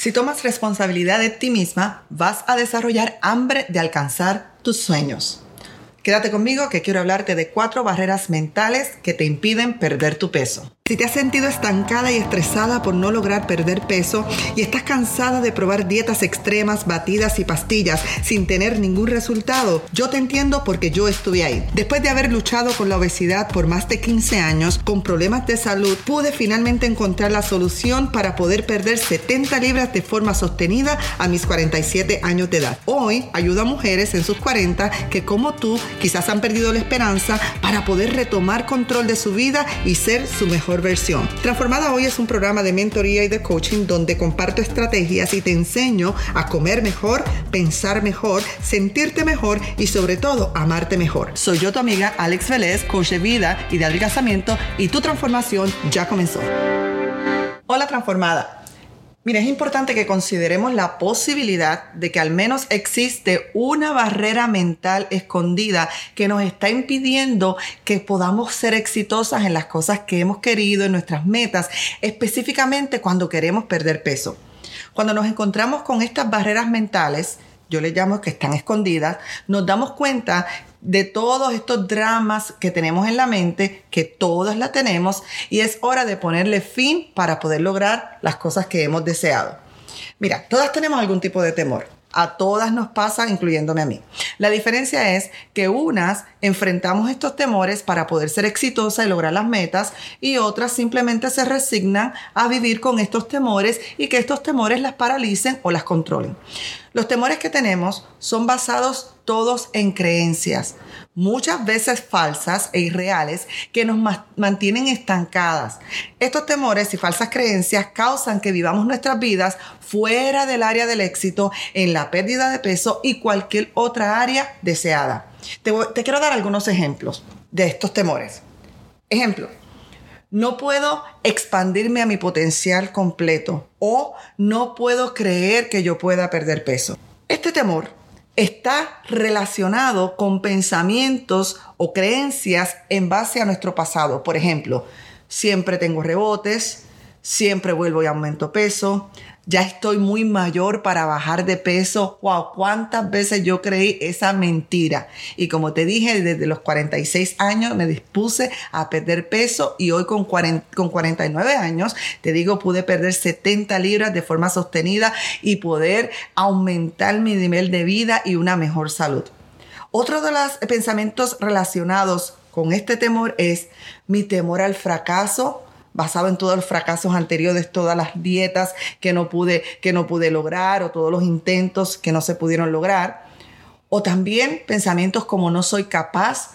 Si tomas responsabilidad de ti misma, vas a desarrollar hambre de alcanzar tus sueños. Quédate conmigo que quiero hablarte de cuatro barreras mentales que te impiden perder tu peso. Si te has sentido estancada y estresada por no lograr perder peso y estás cansada de probar dietas extremas, batidas y pastillas sin tener ningún resultado, yo te entiendo porque yo estuve ahí. Después de haber luchado con la obesidad por más de 15 años, con problemas de salud, pude finalmente encontrar la solución para poder perder 70 libras de forma sostenida a mis 47 años de edad. Hoy ayudo a mujeres en sus 40 que como tú quizás han perdido la esperanza para poder retomar control de su vida y ser su mejor Transformada Hoy es un programa de mentoría y de coaching donde comparto estrategias y te enseño a comer mejor, pensar mejor, sentirte mejor y sobre todo amarte mejor. Soy yo tu amiga Alex Vélez, coach de vida y de adelgazamiento y tu transformación ya comenzó. Hola transformada. Mira, es importante que consideremos la posibilidad de que al menos existe una barrera mental escondida que nos está impidiendo que podamos ser exitosas en las cosas que hemos querido, en nuestras metas, específicamente cuando queremos perder peso. Cuando nos encontramos con estas barreras mentales, yo le llamo que están escondidas, nos damos cuenta de todos estos dramas que tenemos en la mente, que todas la tenemos, y es hora de ponerle fin para poder lograr las cosas que hemos deseado. Mira, todas tenemos algún tipo de temor. A todas nos pasa, incluyéndome a mí. La diferencia es que unas enfrentamos estos temores para poder ser exitosas y lograr las metas y otras simplemente se resignan a vivir con estos temores y que estos temores las paralicen o las controlen. Los temores que tenemos son basados todos en creencias, muchas veces falsas e irreales, que nos mantienen estancadas. Estos temores y falsas creencias causan que vivamos nuestras vidas fuera del área del éxito, en la pérdida de peso y cualquier otra área deseada. Te, te quiero dar algunos ejemplos de estos temores. Ejemplo, no puedo expandirme a mi potencial completo o no puedo creer que yo pueda perder peso. Este temor está relacionado con pensamientos o creencias en base a nuestro pasado. Por ejemplo, siempre tengo rebotes, siempre vuelvo y aumento peso, ya estoy muy mayor para bajar de peso. Wow, cuántas veces yo creí esa mentira. Y como te dije, desde los 46 años me dispuse a perder peso y hoy con, con 49 años, te digo, pude perder 70 libras de forma sostenida y poder aumentar mi nivel de vida y una mejor salud. Otro de los pensamientos relacionados con este temor es mi temor al fracaso basado en todos los fracasos anteriores, todas las dietas que no pude, que no pude lograr o todos los intentos que no se pudieron lograr. O también pensamientos como no soy capaz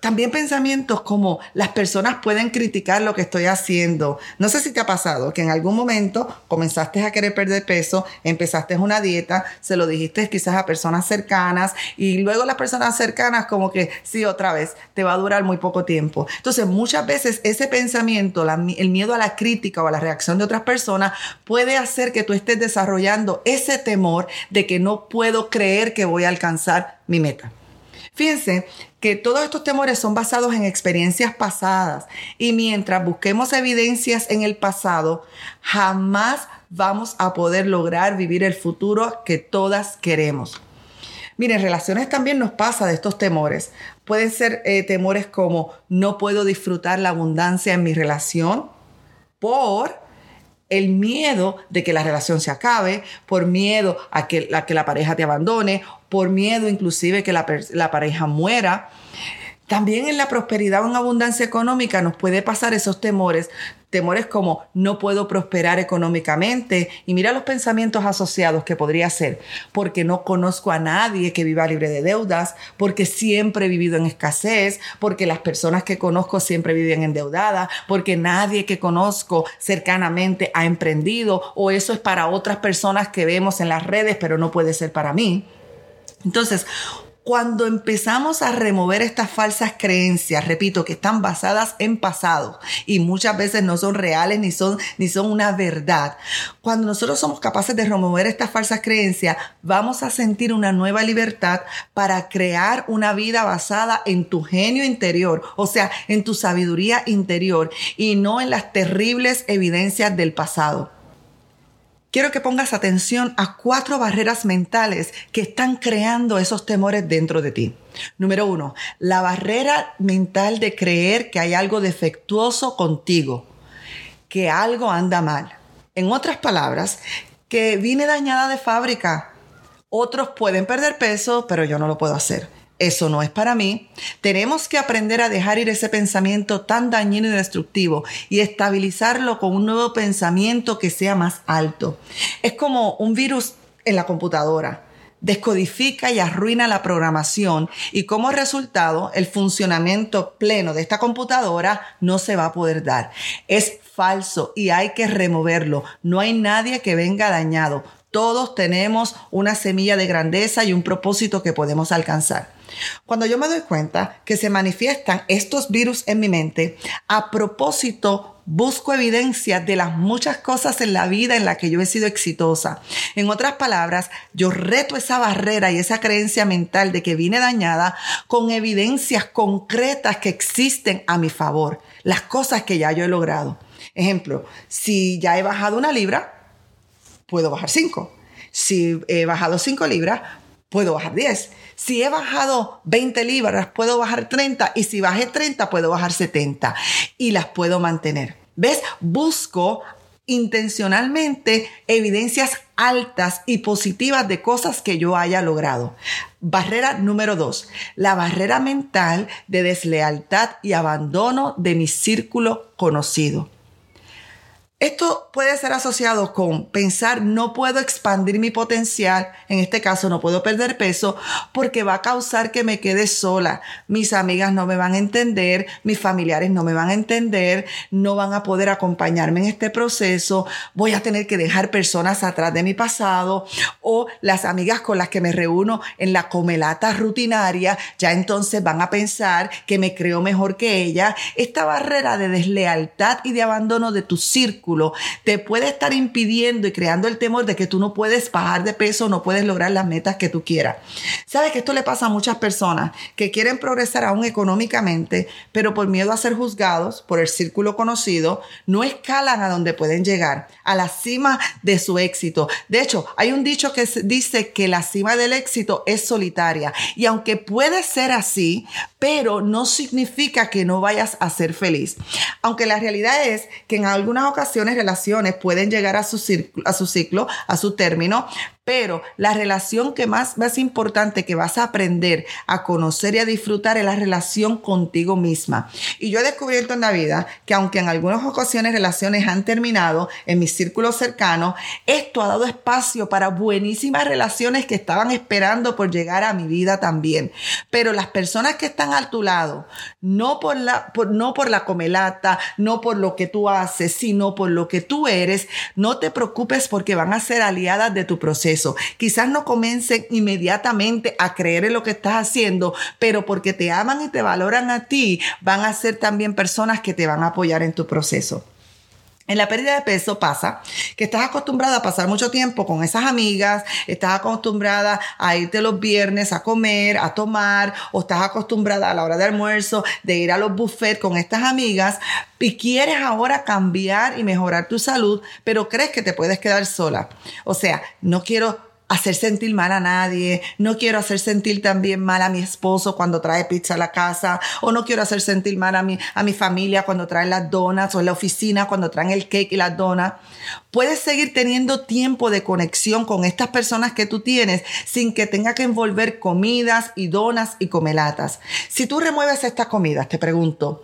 también pensamientos como las personas pueden criticar lo que estoy haciendo. No sé si te ha pasado que en algún momento comenzaste a querer perder peso, empezaste una dieta, se lo dijiste quizás a personas cercanas y luego las personas cercanas como que sí, otra vez, te va a durar muy poco tiempo. Entonces muchas veces ese pensamiento, el miedo a la crítica o a la reacción de otras personas puede hacer que tú estés desarrollando ese temor de que no puedo creer que voy a alcanzar mi meta. Fíjense que todos estos temores son basados en experiencias pasadas y mientras busquemos evidencias en el pasado, jamás vamos a poder lograr vivir el futuro que todas queremos. Miren, relaciones también nos pasa de estos temores. Pueden ser eh, temores como no puedo disfrutar la abundancia en mi relación por el miedo de que la relación se acabe, por miedo a que, que la pareja te abandone, por miedo inclusive que la, pareja muera. También en la prosperidad o en abundancia económica nos puede pasar esos temores, temores como no puedo prosperar económicamente y mira los pensamientos asociados que podría ser, porque no conozco a nadie que viva libre de deudas, porque siempre he vivido en escasez, porque las personas que conozco siempre viven endeudadas, porque nadie que conozco cercanamente ha emprendido o eso es para otras personas que vemos en las redes, pero no puede ser para mí. Entonces, cuando empezamos a remover estas falsas creencias, repito, que están basadas en pasado y muchas veces no son reales ni son, ni son una verdad, cuando nosotros somos capaces de remover estas falsas creencias, vamos a sentir una nueva libertad para crear una vida basada en tu genio interior, o sea, en tu sabiduría interior y no en las terribles evidencias del pasado. Quiero que pongas atención a cuatro barreras mentales que están creando esos temores dentro de ti. Número uno, la barrera mental de creer que hay algo defectuoso contigo, que algo anda mal. En otras palabras, que vine dañada de fábrica. Otros pueden perder peso, pero yo no lo puedo hacer eso no es para mí. Tenemos que aprender a dejar ir ese pensamiento tan dañino y destructivo y estabilizarlo con un nuevo pensamiento que sea más alto. Es como un virus en la computadora. Descodifica y arruina la programación y como resultado el funcionamiento pleno de esta computadora no se va a poder dar. Es falso y hay que removerlo. No hay nadie que venga dañado. Todos tenemos una semilla de grandeza y un propósito que podemos alcanzar. Cuando yo me doy cuenta que se manifiestan estos virus en mi mente, a propósito busco evidencia de las muchas cosas en la vida en la que yo he sido exitosa. En otras palabras, yo reto esa barrera y esa creencia mental de que vine dañada con evidencias concretas que existen a mi favor, las cosas que ya yo he logrado. Ejemplo, si ya he bajado una libra, puedo bajar 5. Si he bajado 5 libras, puedo bajar 10. Si he bajado 20 libras, puedo bajar 30 y si bajé 30, puedo bajar 70 y las puedo mantener. ¿Ves? Busco intencionalmente evidencias altas y positivas de cosas que yo haya logrado. Barrera número dos, la barrera mental de deslealtad y abandono de mi círculo conocido. Esto puede ser asociado con pensar no puedo expandir mi potencial, en este caso no puedo perder peso, porque va a causar que me quede sola. Mis amigas no me van a entender, mis familiares no me van a entender, no van a poder acompañarme en este proceso, voy a tener que dejar personas atrás de mi pasado o las amigas con las que me reúno en la comelata rutinaria, ya entonces van a pensar que me creo mejor que ella. Esta barrera de deslealtad y de abandono de tu círculo te puede estar impidiendo y creando el temor de que tú no puedes bajar de peso, no puedes lograr las metas que tú quieras. Sabes que esto le pasa a muchas personas que quieren progresar aún económicamente, pero por miedo a ser juzgados por el círculo conocido, no escalan a donde pueden llegar, a la cima de su éxito. De hecho, hay un dicho que dice que la cima del éxito es solitaria y aunque puede ser así, pero no significa que no vayas a ser feliz. Aunque la realidad es que en algunas ocasiones relaciones pueden llegar a su, ciclo, a su ciclo, a su término, pero la relación que más, más importante que vas a aprender a conocer y a disfrutar es la relación contigo misma. Y yo he descubierto en la vida que aunque en algunas ocasiones relaciones han terminado en mi círculo cercano, esto ha dado espacio para buenísimas relaciones que estaban esperando por llegar a mi vida también. Pero las personas que están a tu lado, no por la, no por la comelata, no por lo que tú haces, sino por lo que tú eres, no te preocupes porque van a ser aliadas de tu proceso. Quizás no comiencen inmediatamente a creer en lo que estás haciendo, pero porque te aman y te valoran a ti, van a ser también personas que te van a apoyar en tu proceso. En la pérdida de peso pasa que estás acostumbrada a pasar mucho tiempo con esas amigas, estás acostumbrada a irte los viernes a comer, a tomar, o estás acostumbrada a la hora de almuerzo de ir a los buffets con estas amigas y quieres ahora cambiar y mejorar tu salud, pero crees que te puedes quedar sola. O sea, no quiero hacer sentir mal a nadie, no quiero hacer sentir también mal a mi esposo cuando trae pizza a la casa, o no quiero hacer sentir mal a mi, a mi familia cuando traen las donas, o en la oficina cuando traen el cake y las donas. Puedes seguir teniendo tiempo de conexión con estas personas que tú tienes sin que tenga que envolver comidas y donas y comelatas. Si tú remueves estas comidas, te pregunto,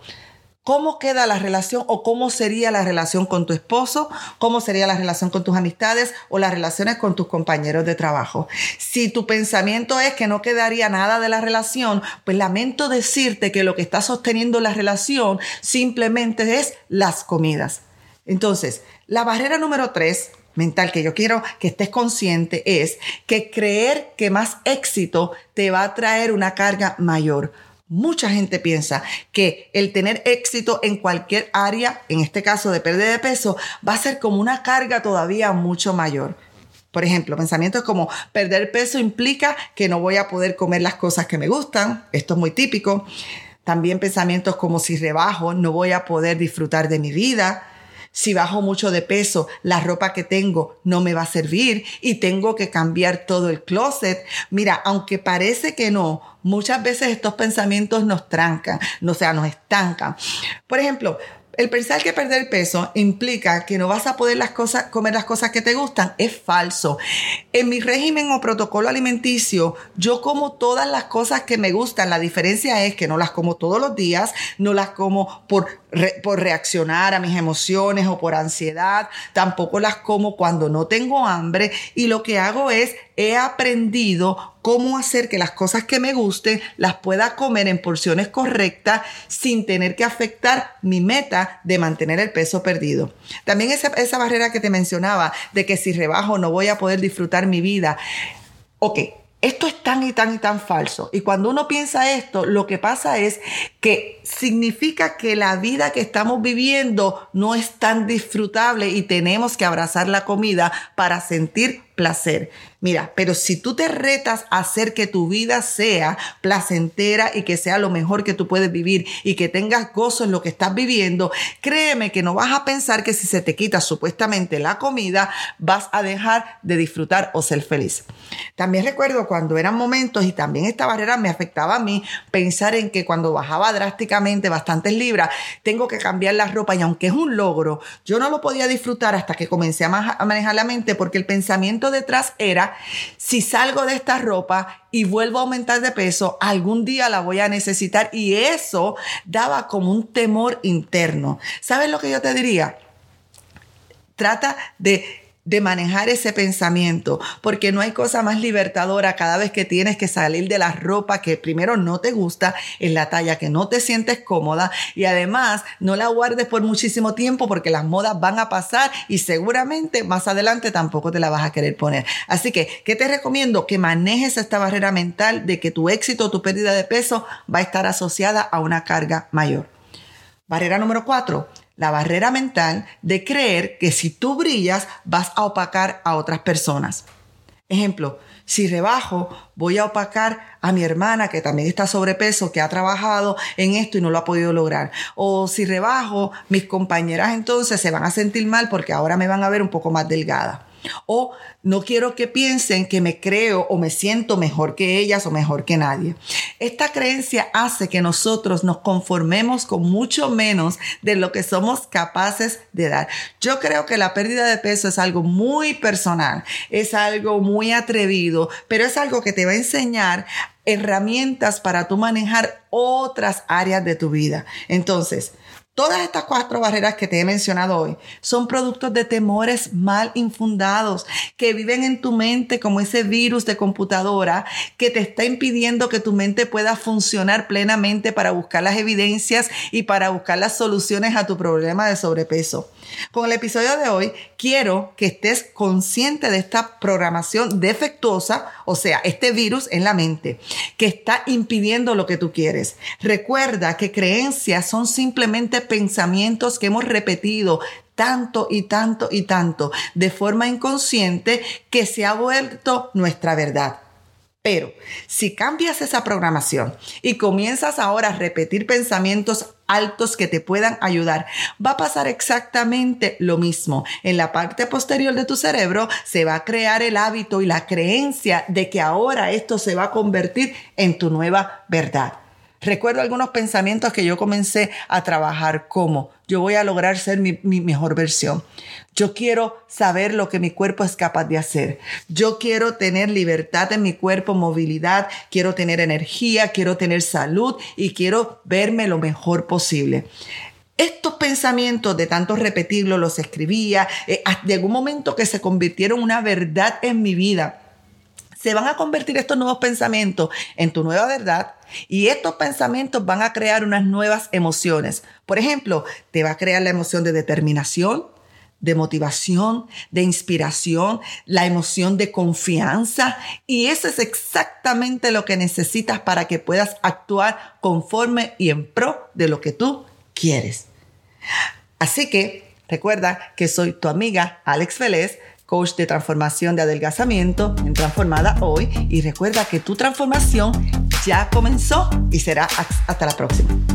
¿Cómo queda la relación o cómo sería la relación con tu esposo? ¿Cómo sería la relación con tus amistades o las relaciones con tus compañeros de trabajo? Si tu pensamiento es que no quedaría nada de la relación, pues lamento decirte que lo que está sosteniendo la relación simplemente es las comidas. Entonces, la barrera número tres mental que yo quiero que estés consciente es que creer que más éxito te va a traer una carga mayor. Mucha gente piensa que el tener éxito en cualquier área, en este caso de pérdida de peso, va a ser como una carga todavía mucho mayor. Por ejemplo, pensamientos como perder peso implica que no voy a poder comer las cosas que me gustan. Esto es muy típico. También pensamientos como si rebajo, no voy a poder disfrutar de mi vida. Si bajo mucho de peso, la ropa que tengo no me va a servir y tengo que cambiar todo el closet. Mira, aunque parece que no, muchas veces estos pensamientos nos trancan, o sea, nos estancan. Por ejemplo, el pensar que perder peso implica que no vas a poder las cosas, comer las cosas que te gustan es falso. En mi régimen o protocolo alimenticio, yo como todas las cosas que me gustan. La diferencia es que no las como todos los días, no las como por, por reaccionar a mis emociones o por ansiedad, tampoco las como cuando no tengo hambre y lo que hago es he aprendido cómo hacer que las cosas que me gusten las pueda comer en porciones correctas sin tener que afectar mi meta de mantener el peso perdido. También esa, esa barrera que te mencionaba de que si rebajo no voy a poder disfrutar mi vida. Ok, esto es tan y tan y tan falso. Y cuando uno piensa esto, lo que pasa es que significa que la vida que estamos viviendo no es tan disfrutable y tenemos que abrazar la comida para sentir placer. Mira, pero si tú te retas a hacer que tu vida sea placentera y que sea lo mejor que tú puedes vivir y que tengas gozo en lo que estás viviendo, créeme que no vas a pensar que si se te quita supuestamente la comida, vas a dejar de disfrutar o ser feliz. También recuerdo cuando eran momentos y también esta barrera me afectaba a mí, pensar en que cuando bajaba drásticamente bastantes libras, tengo que cambiar la ropa y aunque es un logro, yo no lo podía disfrutar hasta que comencé a manejar la mente porque el pensamiento detrás era, si salgo de esta ropa y vuelvo a aumentar de peso, algún día la voy a necesitar. Y eso daba como un temor interno. ¿Sabes lo que yo te diría? Trata de de manejar ese pensamiento, porque no hay cosa más libertadora cada vez que tienes que salir de la ropa que primero no te gusta, en la talla que no te sientes cómoda y además no la guardes por muchísimo tiempo porque las modas van a pasar y seguramente más adelante tampoco te la vas a querer poner. Así que, ¿qué te recomiendo? Que manejes esta barrera mental de que tu éxito o tu pérdida de peso va a estar asociada a una carga mayor. Barrera número cuatro, la barrera mental de creer que si tú brillas vas a opacar a otras personas. Ejemplo, si rebajo, voy a opacar a mi hermana que también está sobrepeso, que ha trabajado en esto y no lo ha podido lograr. O si rebajo, mis compañeras entonces se van a sentir mal porque ahora me van a ver un poco más delgada. O no quiero que piensen que me creo o me siento mejor que ellas o mejor que nadie. Esta creencia hace que nosotros nos conformemos con mucho menos de lo que somos capaces de dar. Yo creo que la pérdida de peso es algo muy personal, es algo muy atrevido, pero es algo que te va a enseñar herramientas para tú manejar otras áreas de tu vida. Entonces, Todas estas cuatro barreras que te he mencionado hoy son productos de temores mal infundados que viven en tu mente como ese virus de computadora que te está impidiendo que tu mente pueda funcionar plenamente para buscar las evidencias y para buscar las soluciones a tu problema de sobrepeso. Con el episodio de hoy quiero que estés consciente de esta programación defectuosa, o sea, este virus en la mente que está impidiendo lo que tú quieres. Recuerda que creencias son simplemente pensamientos que hemos repetido tanto y tanto y tanto de forma inconsciente que se ha vuelto nuestra verdad. Pero si cambias esa programación y comienzas ahora a repetir pensamientos altos que te puedan ayudar, va a pasar exactamente lo mismo. En la parte posterior de tu cerebro se va a crear el hábito y la creencia de que ahora esto se va a convertir en tu nueva verdad. Recuerdo algunos pensamientos que yo comencé a trabajar como yo voy a lograr ser mi, mejor versión. Yo quiero saber lo que mi cuerpo es capaz de hacer. Yo quiero tener libertad en mi cuerpo, movilidad, quiero tener energía, quiero tener salud y quiero verme lo mejor posible. Estos pensamientos de tanto repetirlo, los escribía, eh, llegó un momento que se convirtieron en una verdad en mi vida se van a convertir estos nuevos pensamientos en tu nueva verdad y estos pensamientos van a crear unas nuevas emociones. Por ejemplo, te va a crear la emoción de determinación, de motivación, de inspiración, la emoción de confianza. Y eso es exactamente lo que necesitas para que puedas actuar conforme y en pro de lo que tú quieres. Así que recuerda que soy tu amiga Alex Félez coach de transformación de adelgazamiento en Transformada Hoy y recuerda que tu transformación ya comenzó y será hasta la próxima.